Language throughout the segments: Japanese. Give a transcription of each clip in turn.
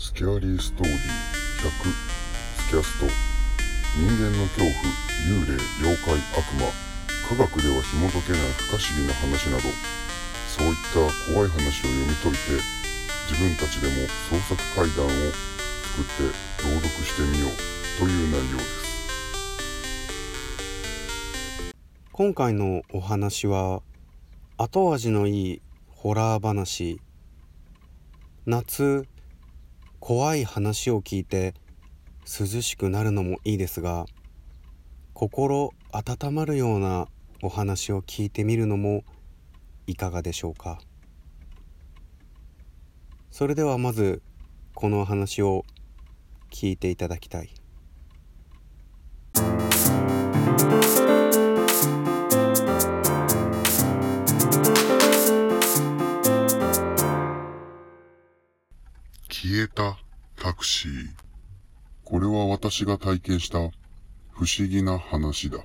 スキャーリーストーリー100スキャスト。人間の恐怖幽霊妖怪悪魔。科学では紐解けない不可思議な話など。そういった怖い話を読み解いて自分たちでも創作怪談を作って朗読してみようという内容です。今回のお話は後味のいいホラー話。夏怖い話を聞いて涼しくなるのもいいですが心温まるようなお話を聞いてみるのもいかがでしょうか？それではまずこの話を聞いていただきたい。私が体験した不思議な話だ。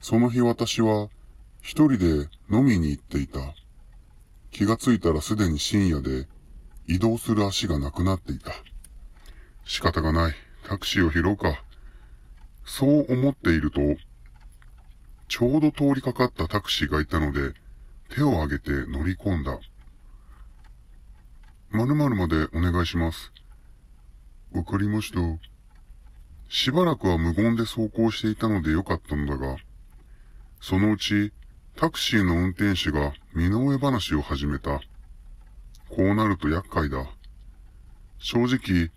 その日私は一人で飲みに行っていた。気がついたらすでに深夜で移動する足がなくなっていた。仕方がない。タクシーを拾うか。そう思っていると、ちょうど通りかかったタクシーがいたので、手を挙げて乗り込んだ。〇〇までお願いします。わかりました。しばらくは無言で走行していたのでよかったのだが、そのうちタクシーの運転手が身の上話を始めた。こうなると厄介だ。正直、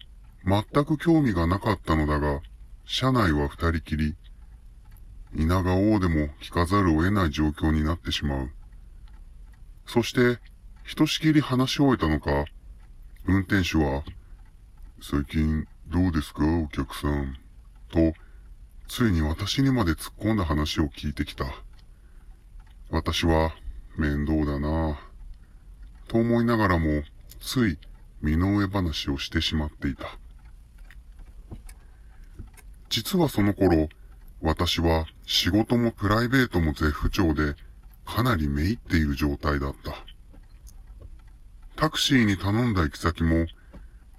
全く興味がなかったのだが、車内は二人きり。稲が王でも聞かざるを得ない状況になってしまう。そして、ひとしきり話し終えたのか、運転手は、最近どうですかお客さん。と、ついに私にまで突っ込んだ話を聞いてきた。私は面倒だなぁ。と思いながらも、つい身の上話をしてしまっていた。実はその頃、私は仕事もプライベートも絶不調で、かなりめいっている状態だった。タクシーに頼んだ行き先も、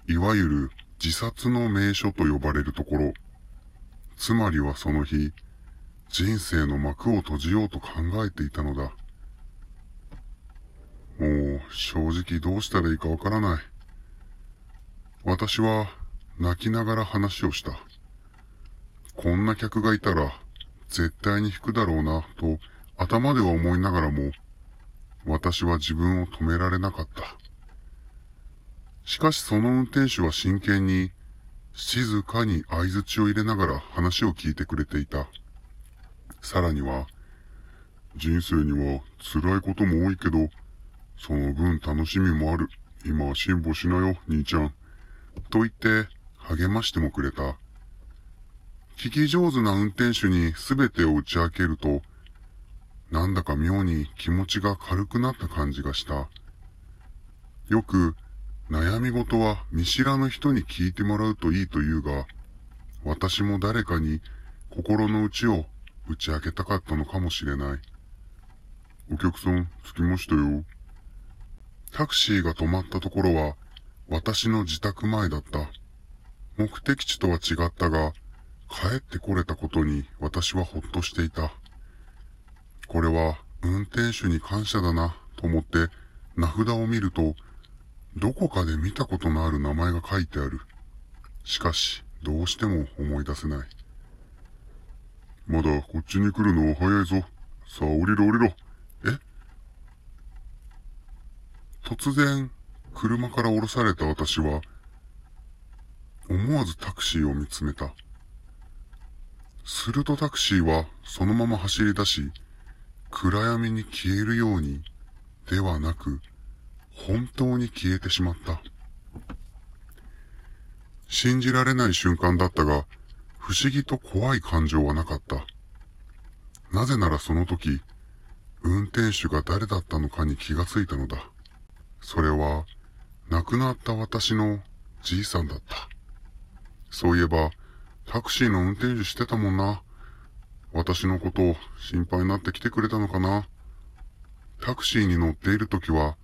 いわゆる自殺の名所と呼ばれるところ。つまりはその日、人生の幕を閉じようと考えていたのだ。もう正直どうしたらいいかわからない。私は泣きながら話をした。こんな客がいたら絶対に引くだろうなと頭では思いながらも私は自分を止められなかった。しかしその運転手は真剣に、静かに合図を入れながら話を聞いてくれていた。さらには、人生には辛いことも多いけど、その分楽しみもある。今は辛抱しなよ、兄ちゃん。と言って励ましてもくれた。聞き上手な運転手に全てを打ち明けると、なんだか妙に気持ちが軽くなった感じがした。よく悩み事は見知らぬ人に聞いてもらうといいと言うが、私も誰かに心の内を打ち明けたかったのかもしれない。お客さん、着きましたよ。タクシーが止まったところは、私の自宅前だった。目的地とは違ったが、帰ってこれたことに私はほっとしていた。これは運転手に感謝だなと思って名札を見ると、どこかで見たことのある名前が書いてある。しかし、どうしても思い出せない。まだこっちに来るのは早いぞ。さあ降りろ降りろ。え？突然、車から降ろされた私は、思わずタクシーを見つめた。するとタクシーはそのまま走り出し、暗闇に消えるように、ではなく、本当に消えてしまった。信じられない瞬間だったが、不思議と怖い感情はなかった。なぜならその時、運転手が誰だったのかに気がついたのだ。それは、亡くなった私のじいさんだった。そういえば、タクシーの運転手してたもんな。私のことを心配になって来てくれたのかな。タクシーに乗っている時は、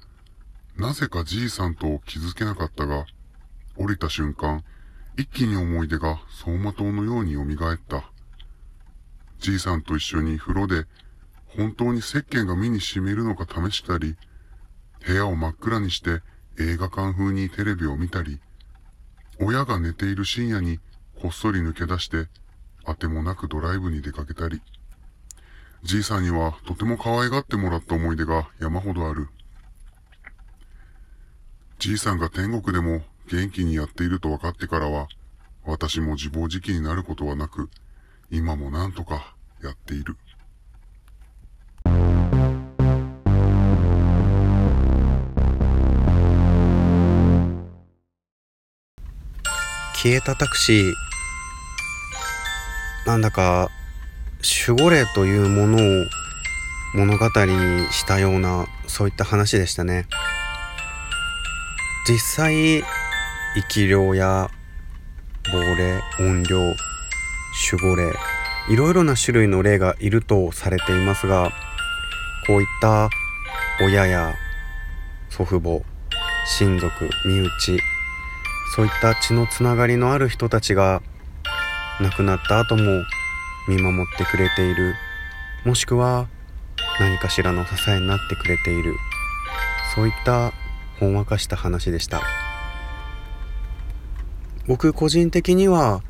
なぜかじいさんと気づけなかったが、降りた瞬間、一気に思い出が走馬灯のように蘇った。じいさんと一緒に風呂で本当に石鹸が身に染みるのか試したり、部屋を真っ暗にして映画館風にテレビを見たり、親が寝ている深夜にこっそり抜け出して、あてもなくドライブに出かけたり、じいさんにはとても可愛がってもらった思い出が山ほどある。じいさんが天国でも元気にやっていると分かってからは、私も自暴自棄になることはなく、今もなんとかやっている。消えたタクシーなんだか守護霊というものを物語にしたようなそういった話でしたね実際生き量や亡霊怨霊守護霊いろいろな種類の霊がいるとされていますがこういった親や祖父母親族身内そういった血のつながりのある人たちが亡くなった後も見守ってくれているもしくは何かしらの支えになってくれているそういったほんわかした話でした。僕個人的には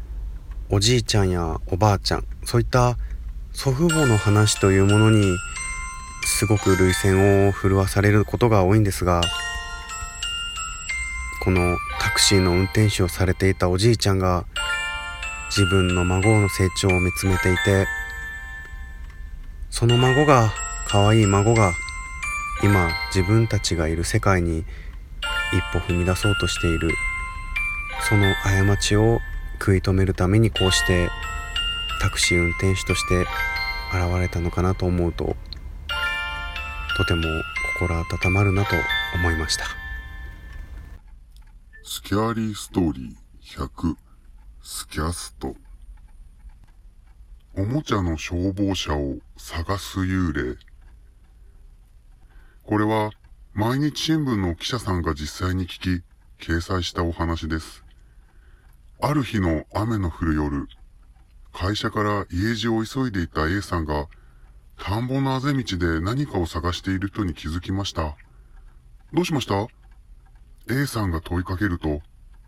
おじいちゃんやおばあちゃんそういった祖父母の話というものにすごく涙腺を震わされることが多いんですがこのタクシーの運転手をされていたおじいちゃんが自分の孫の成長を見つめていてその孫が可愛い孫が今自分たちがいる世界に一歩踏み出そうとしている。その過ちを食い止めるためにこうしてタクシー運転手として現れたのかなと思うととても心温まるなと思いました。スキャーリーストーリー100スキャスト。おもちゃの消防車を探す幽霊。これは毎日新聞の記者さんが実際に聞き掲載したお話です。ある日の雨の降る夜、会社から家路を急いでいた A さんが田んぼのあぜ道で何かを探している人に気づきました。どうしました？A さんが問いかけると、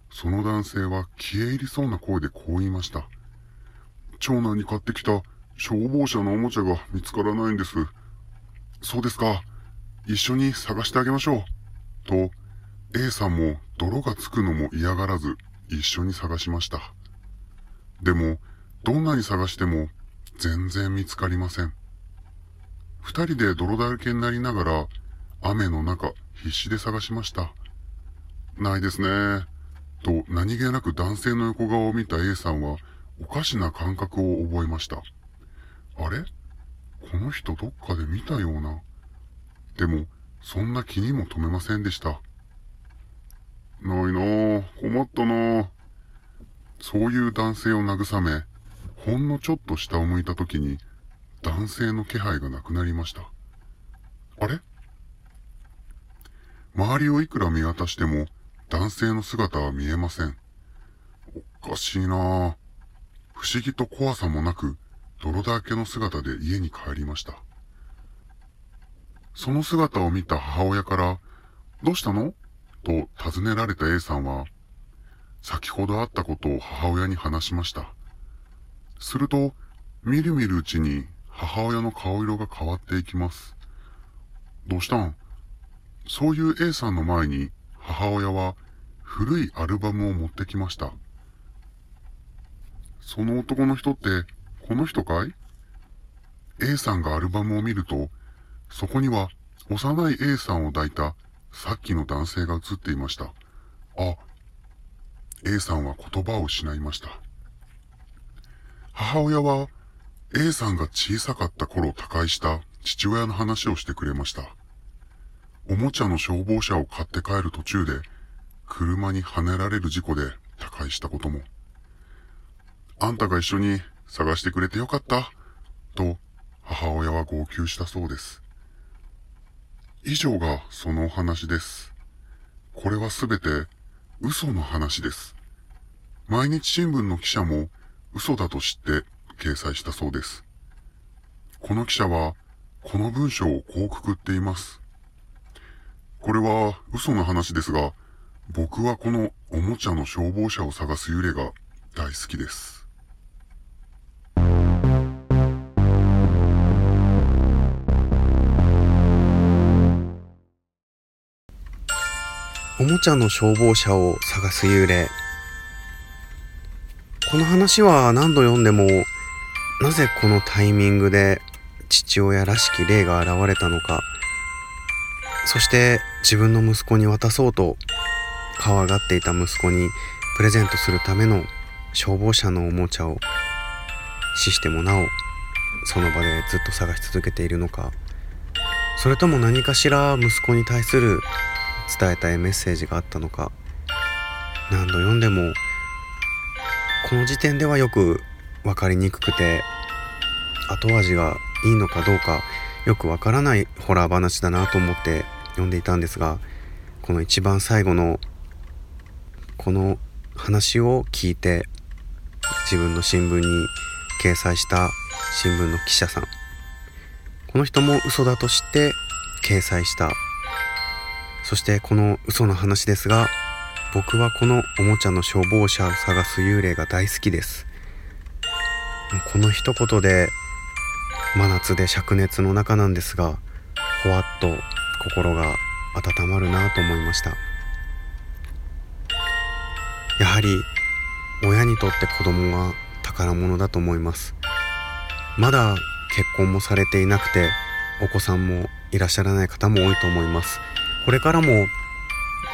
その男性は消え入りそうな声でこう言いました。長男に買ってきた消防車のおもちゃが見つからないんです。そうですか。一緒に探してあげましょう。と、A さんも泥がつくのも嫌がらず一緒に探しました。でも、どんなに探しても全然見つかりません。二人で泥だらけになりながら雨の中必死で探しました。ないですね。と何気なく男性の横顔を見た A さんはおかしな感覚を覚えました。あれ？この人どっかで見たような。でも、そんな気にも留めませんでした。ないなぁ、困ったなぁ。そういう男性を慰め、ほんのちょっと下を向いた時に、男性の気配がなくなりました。あれ？周りをいくら見渡しても、男性の姿は見えません。おかしいなぁ不思議と怖さもなく、泥だらけの姿で家に帰りました。その姿を見た母親から、どうしたの？と尋ねられた A さんは、先ほどあったことを母親に話しました。すると、みるみるうちに母親の顔色が変わっていきます。どうしたん？そういう A さんの前に母親は古いアルバムを持ってきました。その男の人って、この人かい ?A さんがアルバムを見ると、そこには幼い A さんを抱いたさっきの男性が映っていました。あ、A さんは言葉を失いました。母親は A さんが小さかった頃他界した父親の話をしてくれました。おもちゃの消防車を買って帰る途中で、車にはねられる事故で他界したことも。あんたが一緒に探してくれてよかった、と母親は号泣したそうです。以上がそのお話です。これはすべて嘘の話です。毎日新聞の記者も嘘だと知って掲載したそうです。この記者はこの文章をこうくくっています。これは嘘の話ですが、僕はこのおもちゃの消防車を探す幽霊が大好きです。おもちゃの消防車を探す幽霊。この話は何度読んでもなぜこのタイミングで父親らしき霊が現れたのか。そして自分の息子に渡そうと可愛がっていた息子にプレゼントするための消防車のおもちゃを死してもなおその場でずっと探し続けているのか。それとも何かしら息子に対する伝えたいメッセージがあったのか。何度読んでもこの時点ではよく分かりにくくて後味がいいのかどうかよくわからないホラー話だなと思って読んでいたんですがこの一番最後のこの話を聞いて自分の新聞に掲載した新聞の記者さん。この人も嘘だと知って掲載した。そしてこの嘘の話ですが僕はこのおもちゃの消防車を探す幽霊が大好きです。この一言で真夏で灼熱の中なんですがほわっと心が温まるなと思いました。やはり親にとって子供は宝物だと思います。まだ結婚もされていなくてお子さんもいらっしゃらない方も多いと思います。これからも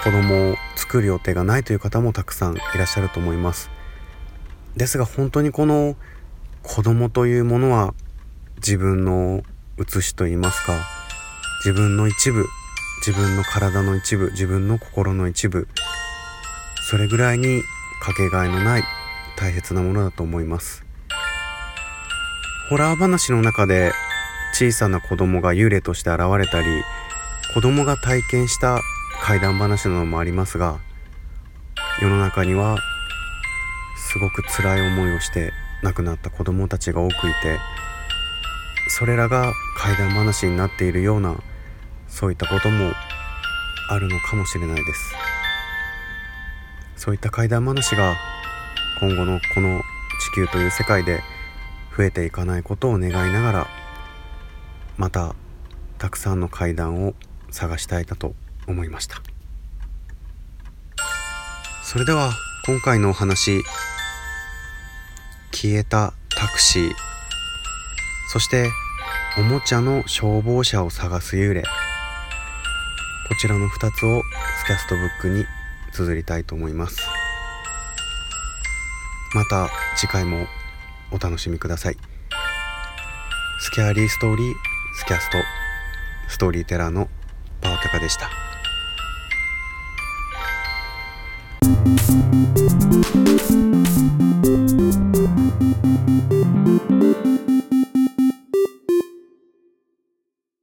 子供を作る予定がないという方もたくさんいらっしゃると思います。ですが本当にこの子供というものは自分の写しといいますか自分の一部自分の体の一部自分の心の一部それぐらいにかけがえのない大切なものだと思います。ホラー話の中で小さな子供が幽霊として現れたり子供が体験した怪談話などもありますが世の中にはすごく辛い思いをして亡くなった子供たちが多くいてそれらが怪談話になっているようなそういったこともあるのかもしれないです。そういった怪談話が今後のこの地球という世界で増えていかないことを願いながらまたたくさんの怪談を探したいなと思いました。それでは今回のお話消えたタクシーそしておもちゃの消防車を探す幽霊こちらの2つをスキャストブックに綴りたいと思います。また次回もお楽しみください。スキャーリーストーリースキャストストーリーテラーのパオタカでした。